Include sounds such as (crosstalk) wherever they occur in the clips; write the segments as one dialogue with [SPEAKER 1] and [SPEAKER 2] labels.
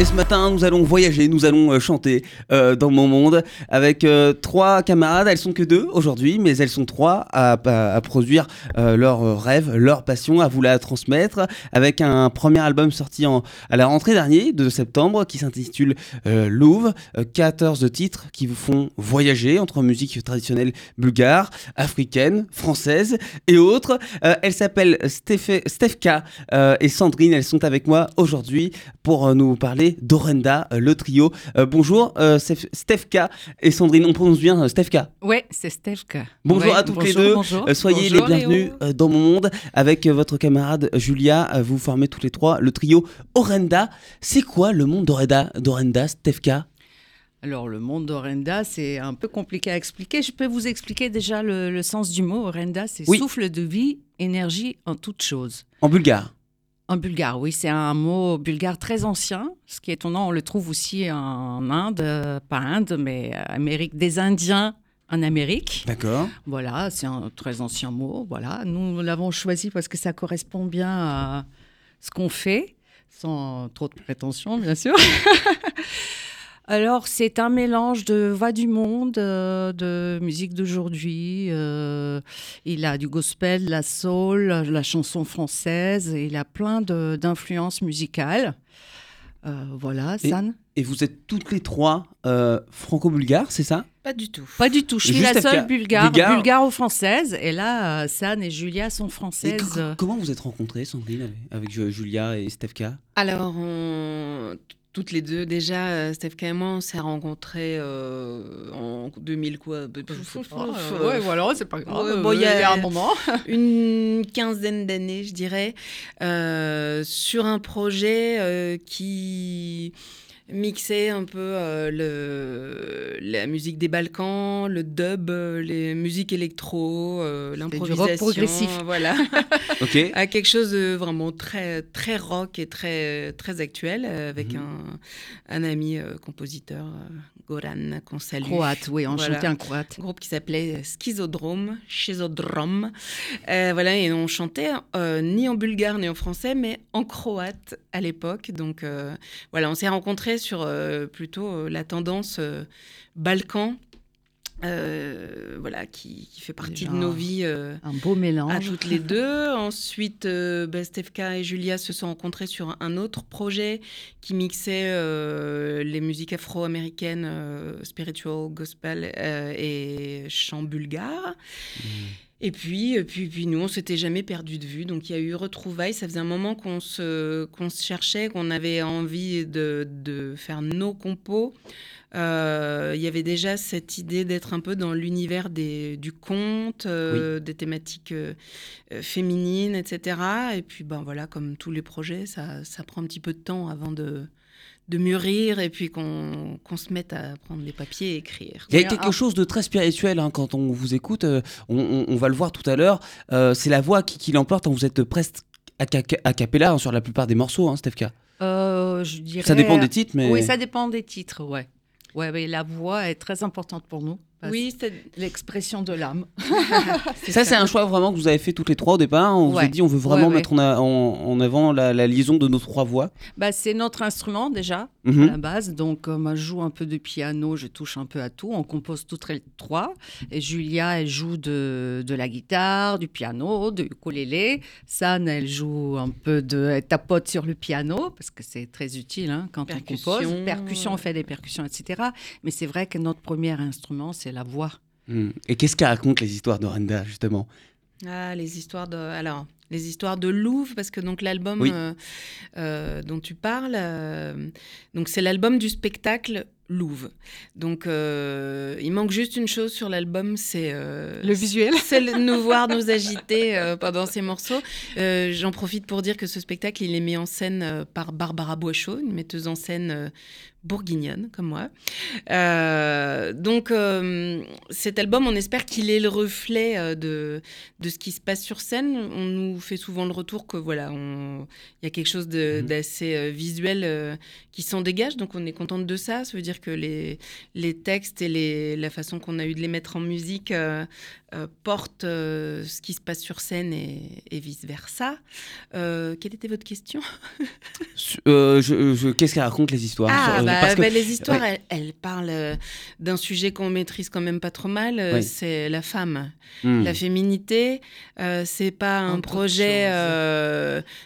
[SPEAKER 1] Et ce matin, nous allons voyager, nous allons euh, chanter euh, dans mon monde avec euh, trois camarades. Elles sont que deux aujourd'hui, mais elles sont trois à, produire leur rêve, leur passion, à vous la transmettre avec un premier album sorti à la rentrée dernière de septembre qui s'intitule Louvre. 14 titres qui vous font voyager entre musique traditionnelle bulgare, africaine, française et autres. elles s'appellent Stefka et Sandrine. Elles sont avec moi aujourd'hui pour nous parler Dorenda, euh, le trio. Euh, bonjour, euh, Stefka et Sandrine. On prononce bien Stefka
[SPEAKER 2] Ouais, c'est Stefka.
[SPEAKER 1] Bonjour à toutes les deux. soyez les bienvenus dans mon monde. Avec votre camarade Julia, vous formez tous les trois le trio Orenda. C'est quoi le monde d'Orenda, Dorenda, Stefka?
[SPEAKER 2] Alors, le monde d'Orenda, c'est un peu compliqué à expliquer. Je peux vous expliquer déjà le, sens du mot. Orenda, c'est souffle de vie, énergie en toute chose.
[SPEAKER 1] En bulgare
[SPEAKER 2] en bulgare, oui, c'est un mot bulgare très ancien. Ce qui est étonnant, on le trouve aussi en Inde, euh, pas Inde, mais euh, Amérique des Indiens en Amérique.
[SPEAKER 1] D'accord.
[SPEAKER 2] Voilà, c'est un très ancien mot. Voilà, nous l'avons choisi parce que ça correspond bien à ce qu'on fait, sans trop de prétention, bien sûr. (laughs) Alors, c'est un mélange de voix du monde, euh, de musique d'aujourd'hui. Euh, il a du gospel, la soul, la chanson française. il a plein d'influences musicales. Euh, voilà, San.
[SPEAKER 1] Et vous êtes toutes les trois franco-bulgares, c'est ça?
[SPEAKER 3] Pas du tout.
[SPEAKER 2] Pas du tout. Je suis la seule bulgare, bulgare-française. Et là, San et Julia sont françaises.
[SPEAKER 1] comment vous êtes rencontrées, Sandrine, avec, Julia et Stefka?
[SPEAKER 3] Alors, on toutes les deux. Déjà, euh, Steph et moi, on s'est rencontrés euh, en 2000 quoi. (laughs)
[SPEAKER 2] ouais, voilà, c'est pas grave.
[SPEAKER 3] bon, il y, a un moment. (laughs) une quinzaine d'années, je dirais, euh, sur un projet qui mixer un peu euh, le, la musique des Balkans, le dub, euh, les musiques électro, euh, l'improvisation.
[SPEAKER 2] progressif. (laughs)
[SPEAKER 3] Voilà. (laughs) À quelque chose de vraiment très, très rock et très, très actuel avec mhm. un, un, ami compositeur, Goran, qu'on salue.
[SPEAKER 2] Croate, oui, enchanté voilà. un croate.
[SPEAKER 3] Groupe qui s'appelait Schizodrome, Schizodrome. voilà, et on chantait ni en bulgare ni en français, mais en croate à l'époque. Donc voilà, on s'est rencontrés sur euh, plutôt euh, la tendance euh, Balkan. voilà, qui, fait partie de nos vies.
[SPEAKER 2] un beau mélange.
[SPEAKER 3] À toutes les deux. (laughs) Ensuite, bah, Stefka et Julia se sont rencontrés sur un autre projet qui mixait les musiques afro-américaines, spiritual, gospel et chant bulgare. Mmh. Et puis, euh, puis, puis nous, on s'était jamais perdu de vue. Donc il y a eu retrouvailles. Ça faisait un moment qu'on se, qu'on se cherchait, qu'on avait envie de, de faire nos compos. Euh, il y avait déjà cette idée d'être un peu dans l'univers du conte, euh, des thématiques féminines, etc. Et puis, ben voilà, comme tous les projets, ça, ça prend un petit peu de temps avant de, de mûrir et puis qu'on se mette à prendre les papiers et écrire.
[SPEAKER 1] Il y a quelque chose de très spirituel hein, quand on vous écoute, euh, on, va le voir tout à l'heure, euh, c'est la voix qui, l'emporte, hein, vous êtes presque a, cappella hein, sur la plupart des morceaux, hein, Stefka.
[SPEAKER 2] Euh, je dirais...
[SPEAKER 1] Ça dépend des titres, mais...
[SPEAKER 2] Oui, ça dépend des titres, ouais. Ouais, mais la voix est très importante pour nous.
[SPEAKER 3] Oui, c'est
[SPEAKER 2] l'expression de l'âme. (laughs)
[SPEAKER 1] ça, c'est un choix vraiment que vous avez fait toutes les trois au départ. On vous a dit, on veut vraiment mettre en, avant la, liaison de nos trois voix.
[SPEAKER 2] Bah, c'est notre instrument déjà, à mhm. la base. Donc, euh, moi, je joue un peu de piano, je touche un peu à tout. On compose toutes les trois. Et Julia, elle joue de, de la guitare, du piano, du ukulélé. San, elle joue un peu de. Elle tapote sur le piano, parce que c'est très utile hein, quand on compose. Percussion, on fait des percussions, etc. Mais c'est vrai que notre premier instrument, c'est la voix.
[SPEAKER 1] Hmm. Et qu'est-ce qu'elle raconte les histoires d'Orenda justement?
[SPEAKER 3] Ah, les histoires de. Alors, les histoires de Louvre, parce que donc l'album euh, euh, dont tu parles, euh, donc c'est l'album du spectacle Louvre. Donc, il manque juste une chose sur l'album, c'est
[SPEAKER 2] le visuel. (laughs)
[SPEAKER 3] C'est (laughs) nous voir nous agiter pendant ces morceaux. J'en profite pour dire que ce spectacle, il est mis en scène par Barbara Boischaud, une metteuse en scène bourguignonne comme moi. Euh, donc euh, cet album, on espère qu'il est le reflet euh, de, de ce qui se passe sur scène. On nous fait souvent le retour que voilà, il y a quelque chose mhm. d'assez visuel qui s'en dégage, donc on est contente de ça. Ça veut dire c'est-à-dire que les, les textes et les, la façon qu'on a eu de les mettre en musique portent ce qui se passe sur scène et, vice-versa. quelle était votre question?
[SPEAKER 4] Qu'est-ce qu'elle raconte les histoires?
[SPEAKER 3] Ah, bah, bah, Les histoires, elles, parlent d'un sujet qu'on maîtrise quand même pas trop mal, c'est la femme. Hmm. La féminité, c'est pas un, projet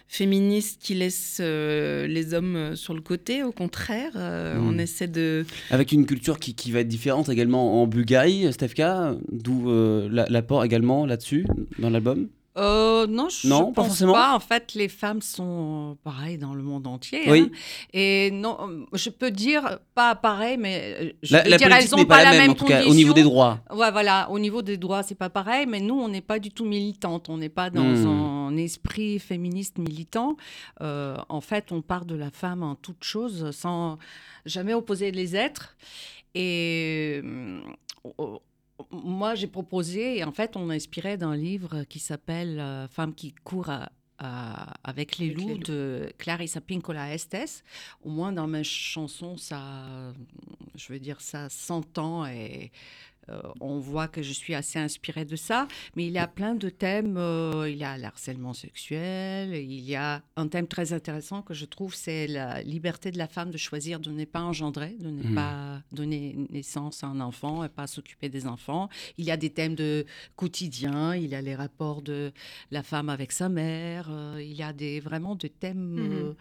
[SPEAKER 3] féministe qui laisse les hommes sur le côté, au contraire, hmm. on essaie de...
[SPEAKER 4] Avec une culture qui, va être différente également en Bulgarie, Stefka, d'où l'apport également là-dessus, dans l'album?
[SPEAKER 2] Euh, non, je non, pense pas, forcément. pas. En fait, les femmes sont pareilles dans le monde entier. Oui. Hein. Et non, je peux dire pas pareil, mais euh, je
[SPEAKER 4] la,
[SPEAKER 2] dire
[SPEAKER 4] elles ont pas, la, même, en tout cas, au niveau des droits.
[SPEAKER 2] Ouais, voilà, au niveau des droits, c'est pas pareil. Mais nous, on n'est pas du tout militante. On n'est pas dans hmm. un esprit féministe militant. Euh, en fait, on part de la femme en toute chose, sans jamais opposer les êtres. Et moi, j'ai proposé, en fait, on inspirait d'un livre qui s'appelle euh, Femme qui court avec les loups de Clarissa Pinkola Estes. Au moins, dans mes chansons, ça, je veux dire, ça s'entend et euh, on voit que je suis assez inspirée de ça, mais il y a plein de thèmes. Euh, il y a l'harcèlement sexuel, il y a un thème très intéressant que je trouve, c'est la liberté de la femme de choisir de ne pas engendrer, de ne mmh. pas donner naissance à un enfant et pas s'occuper des enfants. Il y a des thèmes de quotidien, il y a les rapports de la femme avec sa mère, euh, il y a des, vraiment des thèmes mmh.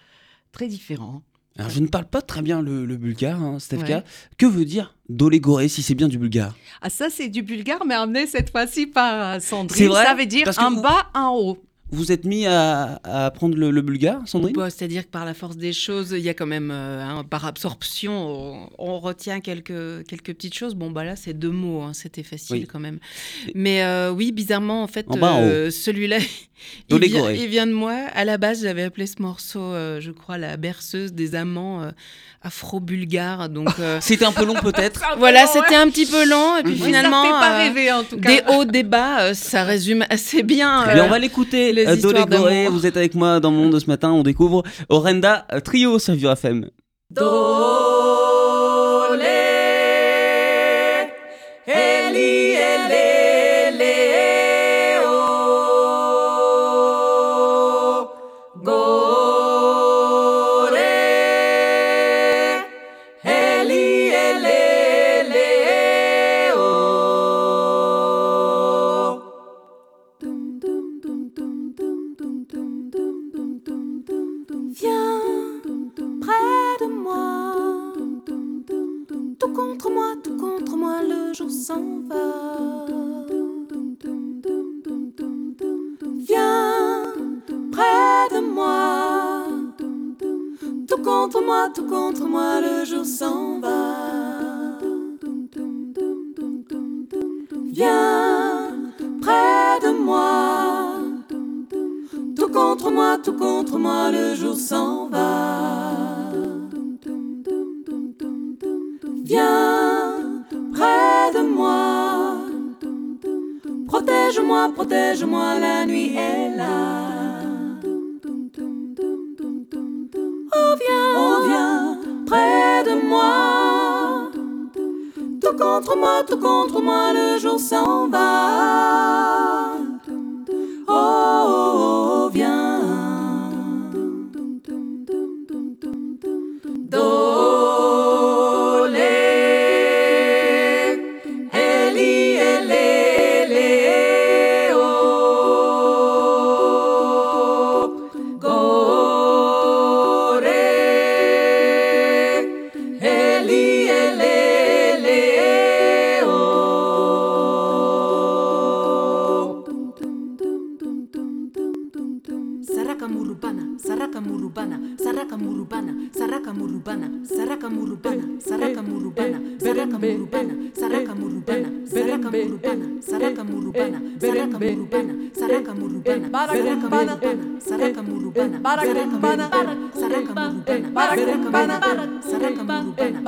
[SPEAKER 2] très différents.
[SPEAKER 4] Alors, je ne parle pas très bien le, bulgare, hein, Stefka. Que veut dire Dolegoré si c'est bien du bulgare?
[SPEAKER 2] Ah, ça, c'est du bulgare, mais emmené cette fois-ci par Sandrine. Vrai? Ça veut dire un bas, un haut
[SPEAKER 4] vous êtes mis à, apprendre le, bulgare, Sandrine?
[SPEAKER 3] Bah, C'est-à-dire que par la force des choses, il y a quand même, euh, par absorption, on, retient quelques, quelques petites choses. Bon, bah là, c'est deux mots, hein, c'était facile quand même. Mais euh, oui, bizarrement, en fait, euh, celui-là, (laughs) il, il, vient de moi. À la base, j'avais appelé ce morceau, je crois, la berceuse des amants afro-bulgares. Donc (laughs)
[SPEAKER 4] c'était un peu long (laughs) peut-être.
[SPEAKER 3] voilà, c'était un petit peu long. Et puis finalement, ça fait pas rêver en tout cas. Des hauts, des bas, ça résume assez bien.
[SPEAKER 4] on va l'écouter. Euh, vous êtes avec moi dans mon monde ce matin, on découvre Orenda Trio sur Vivre FM.
[SPEAKER 3] Tout contre moi, tout contre moi, le jour s'en
[SPEAKER 4] va. Viens près de moi. Tout contre moi, tout contre moi, le jour s'en va. Viens près de moi. Tout contre moi, tout contre moi, le jour s'en va.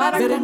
[SPEAKER 4] Sarek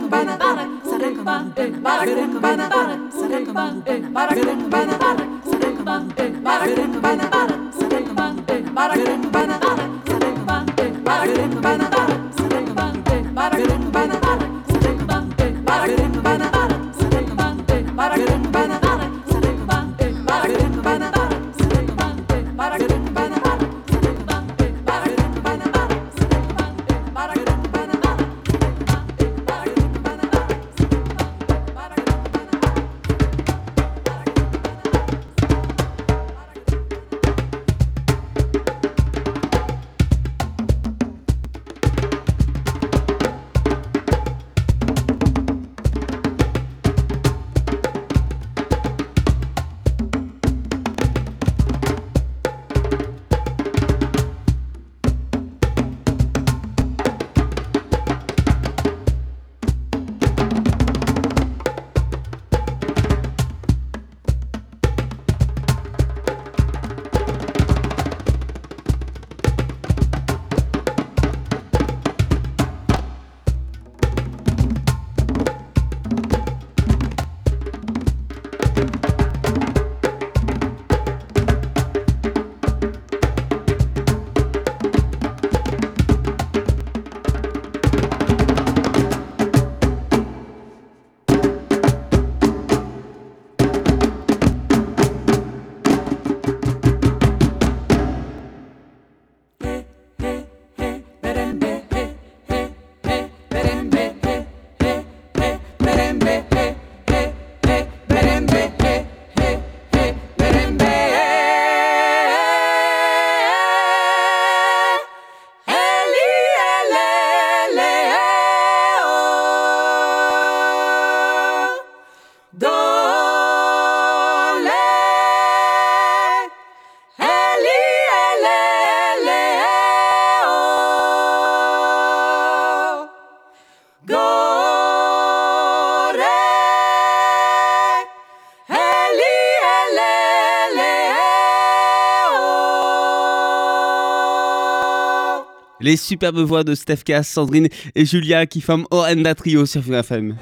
[SPEAKER 1] Les superbes voix de Stefka, Sandrine et Julia qui forment Orenda Trio sur FM.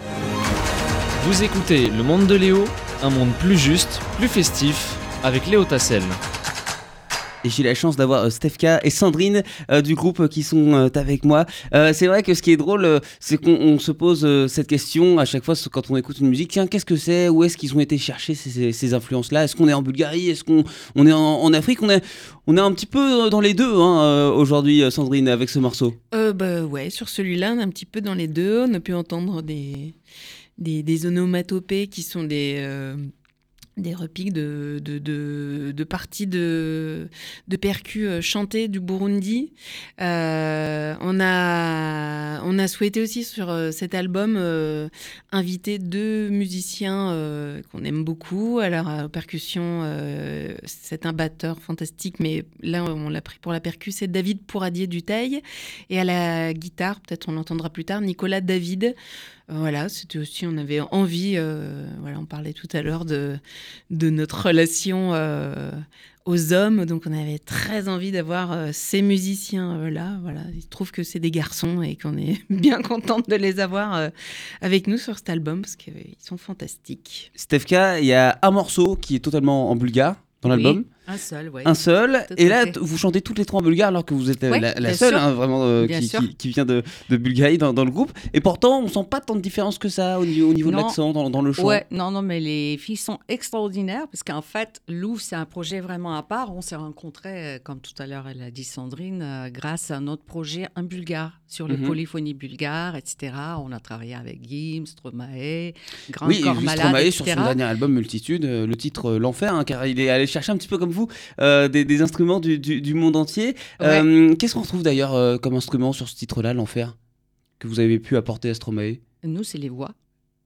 [SPEAKER 5] Vous écoutez Le Monde de Léo, un monde plus juste, plus festif, avec Léo Tassel.
[SPEAKER 1] Et j'ai la chance d'avoir euh, Stefka et Sandrine euh, du groupe qui sont euh, avec moi. c'est vrai que ce qui est drôle, c'est qu'on se pose cette question à chaque fois quand on écoute une musique. Tiens, qu'est-ce que c'est? Où est-ce qu'ils ont été chercher ces, influences-là? Est-ce qu'on est en Bulgarie? Est-ce qu'on on est en, Afrique? On est, on est un petit peu dans les deux hein, aujourd'hui, Sandrine, avec ce morceau.
[SPEAKER 3] bah ouais, sur celui-là, on est un petit peu dans les deux. On a pu entendre des, des onomatopées qui sont des des repiques de, parties de, percus euh, chantés du Burundi. Euh, on, a, souhaité aussi sur euh, cet album inviter deux musiciens qu'on aime beaucoup. Alors, à percussion, c'est un batteur fantastique, mais là, on l'a pris pour la percussion, c'est David Pouradier Duteil. Et à la guitare, peut-être on l'entendra plus tard, Nicolas David. Voilà, c'était aussi, on avait envie, euh, voilà, on parlait tout à l'heure de, de notre relation euh, aux hommes, donc on avait très envie d'avoir euh, ces musiciens-là. voilà, il se trouve que c'est des garçons et qu'on est (laughs) bien contente de les avoir avec nous sur cet album parce qu'ils sont fantastiques.
[SPEAKER 1] Stefka, il y a un morceau qui est totalement en bulgare dans l'album.
[SPEAKER 2] Un seul, oui.
[SPEAKER 1] Un seul. et là, vous chantez toutes les trois en bulgare alors que vous êtes la, seule, hein, vraiment, euh, qui, vient de, Bulgarie dans, le groupe. Et pourtant, on sent pas tant de différence que ça au niveau, au niveau de l'accent, dans, le chant.
[SPEAKER 2] Ouais, non, non, mais les filles sont extraordinaires parce qu'en fait, Lou, c'est un projet vraiment à part. On s'est rencontrés, euh, comme tout à l'heure, elle a dit Sandrine, euh, grâce à notre projet en bulgare, sur les mhm. polyphonies bulgares, etc. On a travaillé avec Gim, Stromae, Grand
[SPEAKER 1] oui,
[SPEAKER 2] Corps
[SPEAKER 1] Malade. Sur son dernier album Multitude, le titre L'Enfer, hein, car il est allé chercher un petit peu comme euh, des, instruments du, monde entier. Euh, qu'est-ce qu'on retrouve d'ailleurs euh, comme instrument sur ce titre-là, l'enfer, que vous avez pu apporter à Stromae?
[SPEAKER 2] Nous, c'est les voix.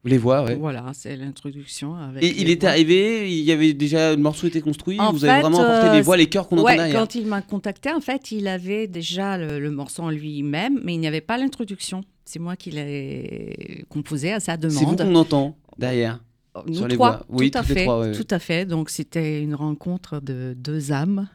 [SPEAKER 1] Les voix, oui.
[SPEAKER 2] Voilà, c'est l'introduction.
[SPEAKER 1] Et il était arrivé, il y avait déjà le morceau était construit, vous avez vraiment apporté les voix, les chœurs qu'on entend derrière.
[SPEAKER 2] Quand il m'a contacté, en fait, il avait déjà le, morceau en lui-même, mais il n'y avait pas l'introduction. C'est moi qui l'ai composé à sa demande. C'est
[SPEAKER 1] vous qu'on entend derrière.
[SPEAKER 2] Nous trois, oui, tout à fait, tout à fait. Donc c'était une rencontre de deux âmes.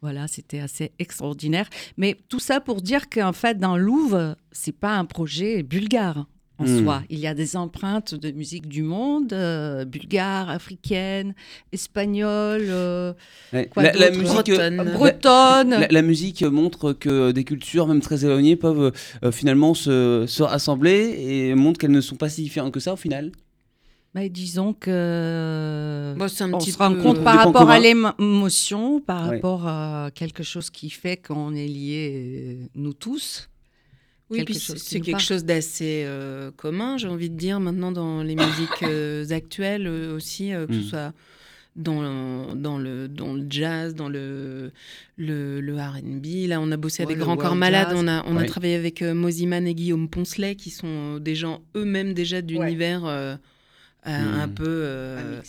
[SPEAKER 2] Voilà, c'était assez extraordinaire. Mais tout ça pour dire qu'en fait, dans Louvre, c'est pas un projet bulgare en hmm. soi. Il y a des empreintes de musique du monde, euh, bulgare, africaine, espagnole, euh,
[SPEAKER 1] la, musique
[SPEAKER 2] euh, bretonne.
[SPEAKER 1] La, musique montre que des cultures, même très éloignées, peuvent finalement se, se, rassembler et montre qu'elles ne sont pas si différentes que ça au final.
[SPEAKER 2] Mais disons que
[SPEAKER 3] bon, un
[SPEAKER 2] on se rend compte par rapport à l'émotion, par rapport à quelque chose qui fait qu'on est liés, nous tous.
[SPEAKER 3] Oui, puis c'est quelque chose d'assez euh, commun, j'ai envie de dire, maintenant dans les (coughs) musiques euh, actuelles euh, aussi, que ce hmm. soit dans, dans, le, dans le jazz, dans le, le, le RB. Là, on a bossé avec Grand Corps Malade, on a, on a travaillé avec Moziman et Guillaume Poncelet, qui sont des gens eux-mêmes déjà d'univers un, hmm. peu, euh,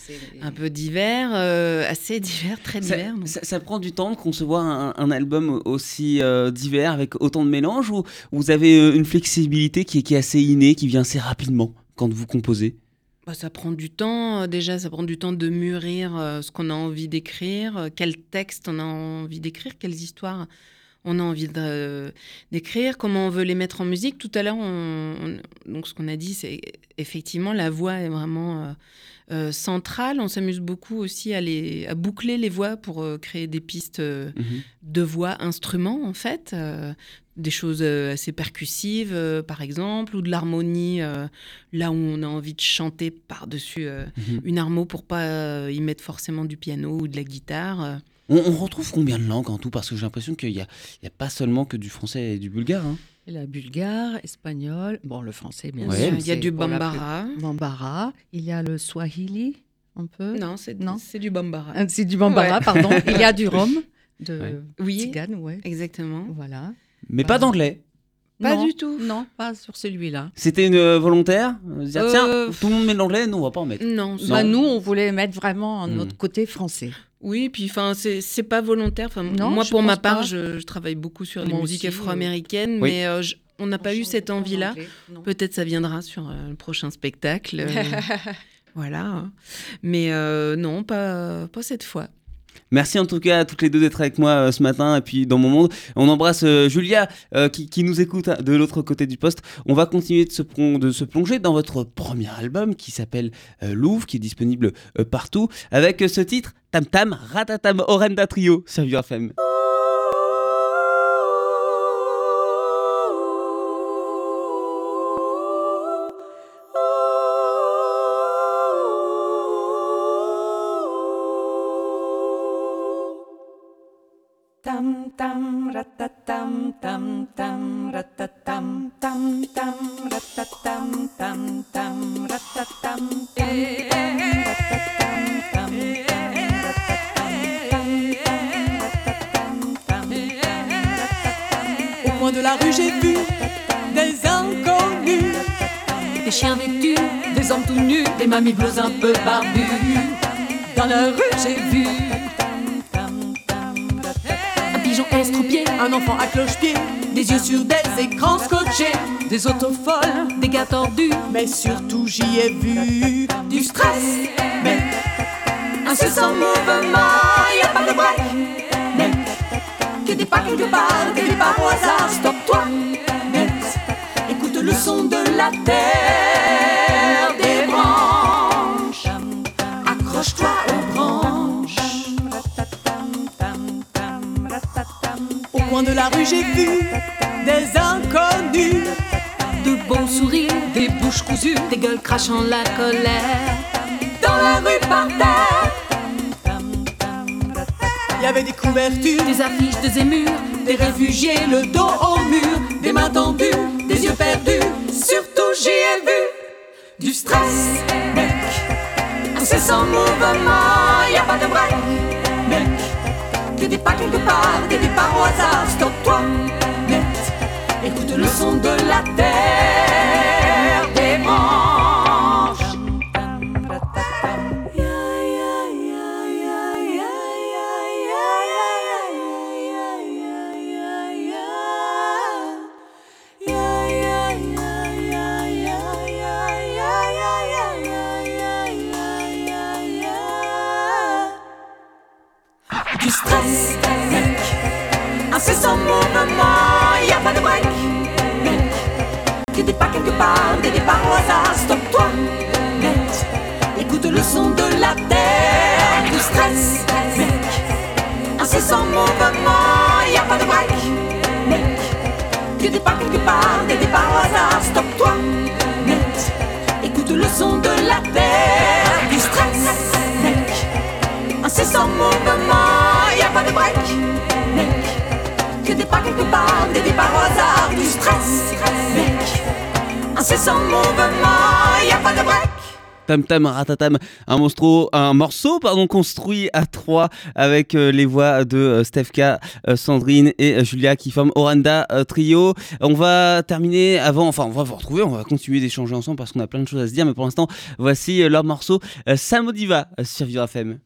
[SPEAKER 3] un peu divers, euh, assez divers, très divers.
[SPEAKER 1] Ça, prend du temps de concevoir un, un album aussi euh, divers, avec autant de mélanges, ou vous avez une flexibilité qui est, qui est assez innée, qui vient assez rapidement quand vous composez?
[SPEAKER 3] Bah, ça prend du temps, déjà, ça prend du temps de mûrir ce qu'on a envie d'écrire, quel texte on a envie d'écrire, quelles histoires on a envie d'écrire, comment on veut les mettre en musique. Tout à l'heure, donc ce qu'on a dit, c'est effectivement la voix est vraiment euh, euh, centrale. On s'amuse beaucoup aussi à, les, à boucler les voix pour euh, créer des pistes mhm. de voix instruments, en fait. des choses assez percussives, par exemple, ou de l'harmonie, là où on a envie de chanter par-dessus mhm. une harmo pour pas y mettre forcément du piano ou de la guitare.
[SPEAKER 1] On, retrouve combien de langues en tout? Parce que j'ai l'impression qu'il n'y a, a, pas seulement que du français et du bulgare. Hein.
[SPEAKER 2] La bulgare, espagnol, bon le français bien sûr.
[SPEAKER 3] Il y a du bambara.
[SPEAKER 2] Bambara. Il y a le swahili un peu.
[SPEAKER 3] Non, c'est du bambara.
[SPEAKER 2] Ah, c'est du bambara, pardon. Il y a du (laughs) rhum, de
[SPEAKER 3] oui, Exactement.
[SPEAKER 2] Voilà.
[SPEAKER 1] Mais pas d'anglais.
[SPEAKER 2] Pas du tout. Non, pas sur celui-là.
[SPEAKER 1] C'était une euh, volontaire? Tiens, euh, tout le monde met l'anglais, nous on va pas en mettre.
[SPEAKER 2] Non, bah, nous on voulait mettre vraiment hmm. notre côté français.
[SPEAKER 3] Oui, puis enfin c'est pas volontaire. Enfin, moi pour ma part, je, travaille beaucoup sur les musiques afro-américaines, mais euh, on n'a pas eu cette envie-là. Peut-être ça viendra sur le prochain spectacle. (laughs) voilà. Mais non, pas, pas cette fois.
[SPEAKER 1] Merci en tout cas à toutes les deux d'être avec moi euh, ce matin et puis dans mon monde. On embrasse euh, Julia euh, qui, nous écoute de l'autre côté du poste. On va continuer de se, de se plonger dans votre premier album qui s'appelle Louvre, qui est disponible partout, avec ce titre Tam Tam Ratatam Orenda Trio sur FM.
[SPEAKER 4] Tam ratatam tam tam ratatam tam tam ratatam tam tam ratatam tam tam Au coin de la rue j'ai vu des inconnus. Des chiens vêtus, des hommes tout nus Des mamies bleues un peu barbues. Dans la rue j'ai vu un enfant à cloche-pied, des yeux sur des écrans scotchés, des autos des gars tordus, mais surtout j'y ai vu du stress, mais incessant mouvement, y a pas de break, mais que des pas quelque part, des pas au hasard, stop-toi, mais écoute le son de la terre, j'ai vu des inconnus. De beaux sourires, des bouches cousues, des gueules crachant la colère. Dans la rue par terre, il y avait des couvertures, des affiches, des émures, des réfugiés, le dos au mur, des mains tendues, des yeux perdus. Surtout, j'y ai vu du stress, mec. Incessant mouvement, y a pas de break, des pas quelque part, des départs au hasard. Stop-toi net, écoute le son de la terre Pas de break.
[SPEAKER 1] Tam Tam Ratatam, un, un morceau pardon, construit à trois avec euh, les voix de euh, Stefka, euh, Sandrine et Julia qui forment Oranda Trio. On va terminer avant, enfin on va vous retrouver, on va continuer d'échanger ensemble parce qu'on a plein de choses à se dire, mais pour l'instant voici leur morceau Samodiva sur Vivre FM.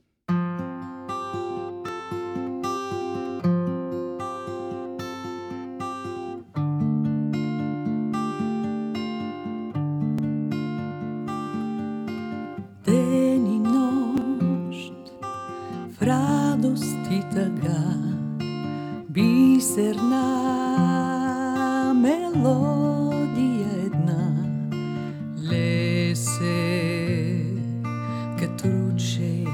[SPEAKER 4] радост и така бисерна мелодия една. Лесе като ручей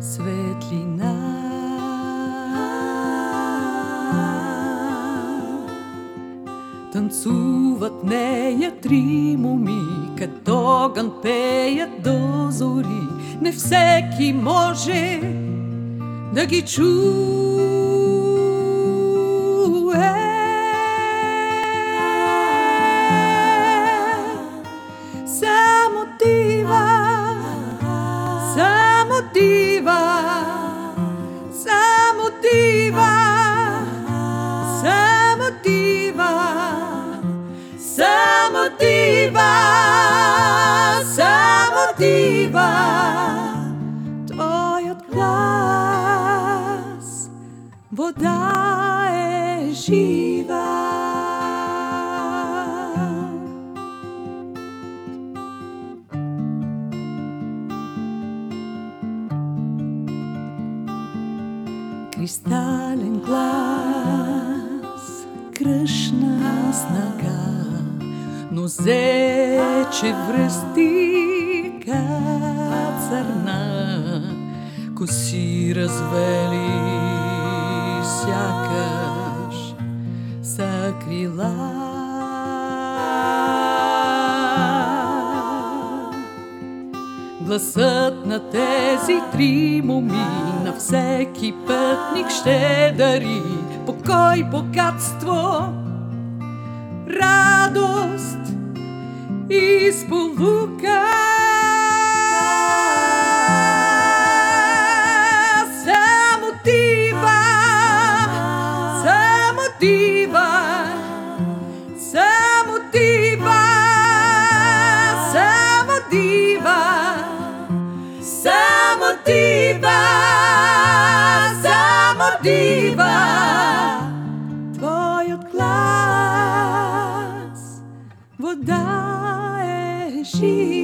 [SPEAKER 4] светлина. Танцуват нея три моми, като огън пеят до зори. Не всеки може Nagi chu. spoczywa.
[SPEAKER 2] Кристален глас, кръшна снага, но зече връсти кацарна, коси развели Гласът на тези три моми на всеки пътник ще дари покой, богатство, Jesus.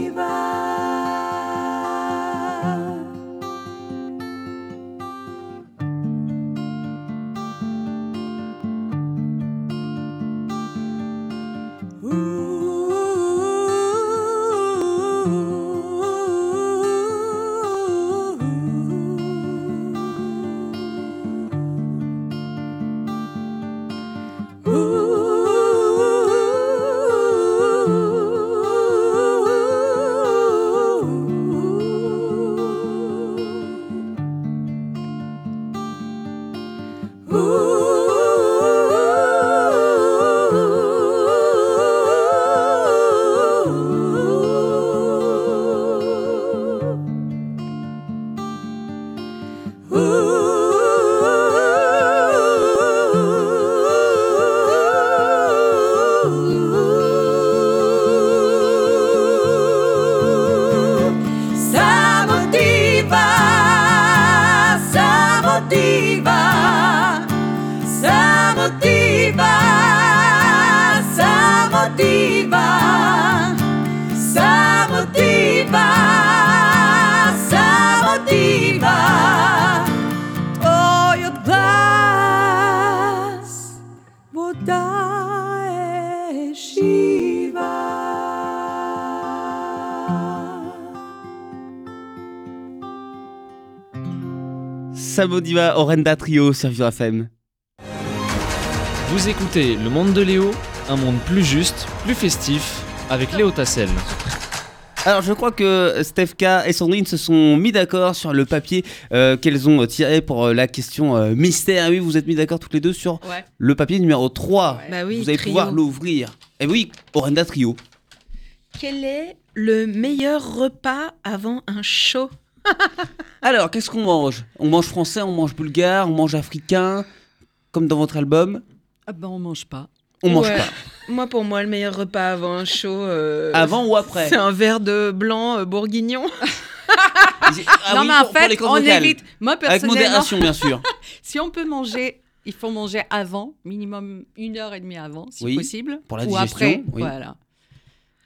[SPEAKER 1] Samodiva Orenda Trio sur Vivre FM.
[SPEAKER 5] Vous écoutez Le Monde de Léo, un monde plus juste, plus festif, avec Léo Tassel.
[SPEAKER 1] Alors je crois que Stefka et Sandrine se sont mis d'accord sur le papier euh, qu'elles ont tiré pour euh, la question euh, mystère. Oui, vous êtes mis d'accord toutes les deux sur
[SPEAKER 6] Ouais.
[SPEAKER 1] le papier numéro 3.
[SPEAKER 3] Bah oui,
[SPEAKER 1] vous allez
[SPEAKER 3] trio.
[SPEAKER 1] pouvoir l'ouvrir. Et oui, Orenda Trio.
[SPEAKER 3] Quel est le meilleur repas avant un show?
[SPEAKER 1] Alors, qu'est-ce qu'on mange? On mange français, on mange bulgare, on mange africain, comme dans votre album?
[SPEAKER 6] Ah ben on mange pas.
[SPEAKER 1] On mange
[SPEAKER 3] Ouais.
[SPEAKER 1] pas.
[SPEAKER 3] Moi, pour moi, le meilleur repas avant un show. euh,
[SPEAKER 1] Avant ou après?
[SPEAKER 3] C'est un verre de blanc euh, bourguignon. (laughs)
[SPEAKER 1] Ah
[SPEAKER 6] non
[SPEAKER 1] oui,
[SPEAKER 6] mais en
[SPEAKER 1] pour-
[SPEAKER 6] fait, on
[SPEAKER 1] vocales.
[SPEAKER 6] évite. Moi
[SPEAKER 1] Avec
[SPEAKER 6] personnellement,
[SPEAKER 1] modération, bien sûr. (laughs)
[SPEAKER 6] si on peut manger, il faut manger avant, minimum une heure et demie avant, si
[SPEAKER 1] Oui,
[SPEAKER 6] possible.
[SPEAKER 1] pour la
[SPEAKER 6] ou
[SPEAKER 1] digestion,
[SPEAKER 6] après,
[SPEAKER 1] oui.
[SPEAKER 6] voilà.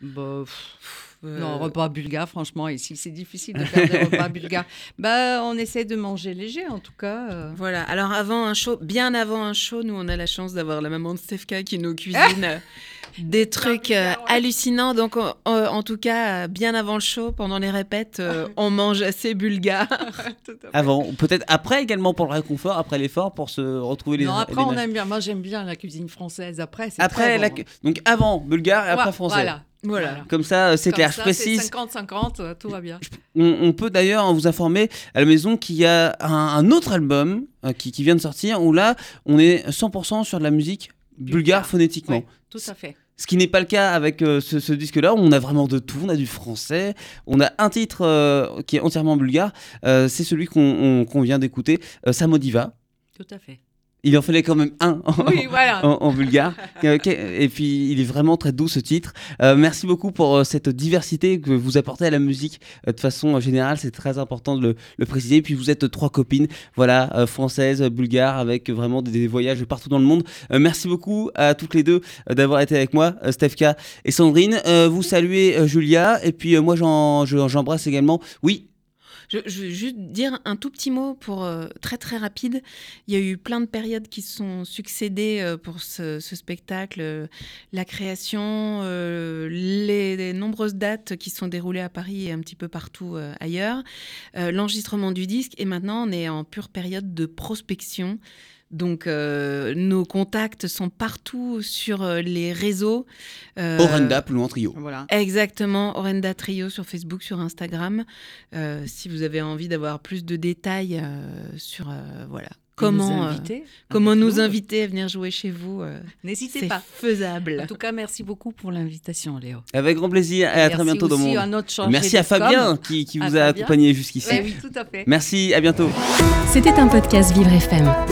[SPEAKER 6] Bah, pff,
[SPEAKER 3] Euh,
[SPEAKER 6] Non, repas bulgare, franchement, ici, c'est difficile de faire des (laughs) repas bulgares. Bah, on essaie de manger léger, en tout cas. euh.
[SPEAKER 3] Voilà, alors avant un show, bien avant un show, nous on a la chance d'avoir la maman de Stefka qui nous cuisine (laughs) des trucs euh, hallucinants. Donc en, tout cas, euh, bien avant le show, pendant les répètes, euh, on mange assez bulgare. (laughs) (laughs)
[SPEAKER 1] Avant, peut-être après également pour le réconfort, après l'effort, pour se retrouver les
[SPEAKER 6] non, après,
[SPEAKER 1] les
[SPEAKER 6] on aime bien. Moi, j'aime bien la cuisine française. Après, c'est
[SPEAKER 1] Après,
[SPEAKER 6] très
[SPEAKER 1] la...
[SPEAKER 6] bon.
[SPEAKER 1] donc avant bulgare et après
[SPEAKER 6] Ouais,
[SPEAKER 1] français.
[SPEAKER 6] Voilà.
[SPEAKER 3] Voilà.
[SPEAKER 1] Comme ça, c'est clair. Je
[SPEAKER 6] ça,
[SPEAKER 1] précise.
[SPEAKER 6] c'est 50-50, euh, tout va bien.
[SPEAKER 1] On, on peut d'ailleurs vous informer à la maison qu'il y a un, un autre album euh, qui, qui vient de sortir où là, on est 100% sur de la musique bulgare,
[SPEAKER 6] Bulgare.
[SPEAKER 1] phonétiquement.
[SPEAKER 6] Ouais, tout à fait.
[SPEAKER 1] Ce qui n'est pas le cas avec euh, ce, ce disque-là. On a vraiment de tout. On a du français. On a un titre euh, qui est entièrement bulgare. Euh, c'est celui qu'on on- qu'on vient d'écouter, Samodiva.
[SPEAKER 6] Tout à fait.
[SPEAKER 1] Il en fallait quand même un en,
[SPEAKER 6] Oui, voilà.
[SPEAKER 1] en- en bulgare. (laughs) Et puis, il est vraiment très doux ce titre. Euh, merci beaucoup pour euh, cette diversité que vous apportez à la musique euh, de façon euh, générale. C'est très important de le, le préciser. Puis, vous êtes trois copines, voilà, françaises, bulgares, avec vraiment des, des voyages partout dans le monde. Euh, merci beaucoup à toutes les deux d'avoir été avec moi, Stefka et Sandrine. Euh, vous saluez Julia. Et puis, euh, moi, j'en- je- j'embrasse également. Oui,
[SPEAKER 3] Je, je, veux juste dire un tout petit mot pour euh, très très rapide. Il y a eu plein de périodes qui se sont succédées euh, pour ce, spectacle, la création, euh, les, les nombreuses dates qui sont déroulées à Paris et un petit peu partout ailleurs, l'enregistrement du disque et maintenant on est en pure période de prospection. Donc euh, nos contacts sont partout sur euh, les réseaux. Euh,
[SPEAKER 1] Orenda, plus loin trio.
[SPEAKER 2] Voilà.
[SPEAKER 3] Exactement, Orenda Trio sur Facebook, sur Instagram. Euh, si vous avez envie d'avoir plus de détails euh, sur euh, voilà comment
[SPEAKER 2] Nous
[SPEAKER 3] euh,
[SPEAKER 2] inviter
[SPEAKER 3] comment nous inviter à venir jouer chez vous, euh,
[SPEAKER 2] N'hésitez
[SPEAKER 3] c'est
[SPEAKER 2] pas.
[SPEAKER 3] faisable.
[SPEAKER 2] En tout cas, merci beaucoup pour l'invitation, Léo.
[SPEAKER 1] Avec grand plaisir et à très bientôt dans mon.
[SPEAKER 2] à
[SPEAKER 1] Merci à. Fabien qui, qui
[SPEAKER 2] À
[SPEAKER 1] vous a
[SPEAKER 2] Fabien.
[SPEAKER 1] accompagné jusqu'ici.
[SPEAKER 2] Eh oui, tout à fait.
[SPEAKER 1] Merci, à bientôt.
[SPEAKER 7] C'était un podcast Vivre FM.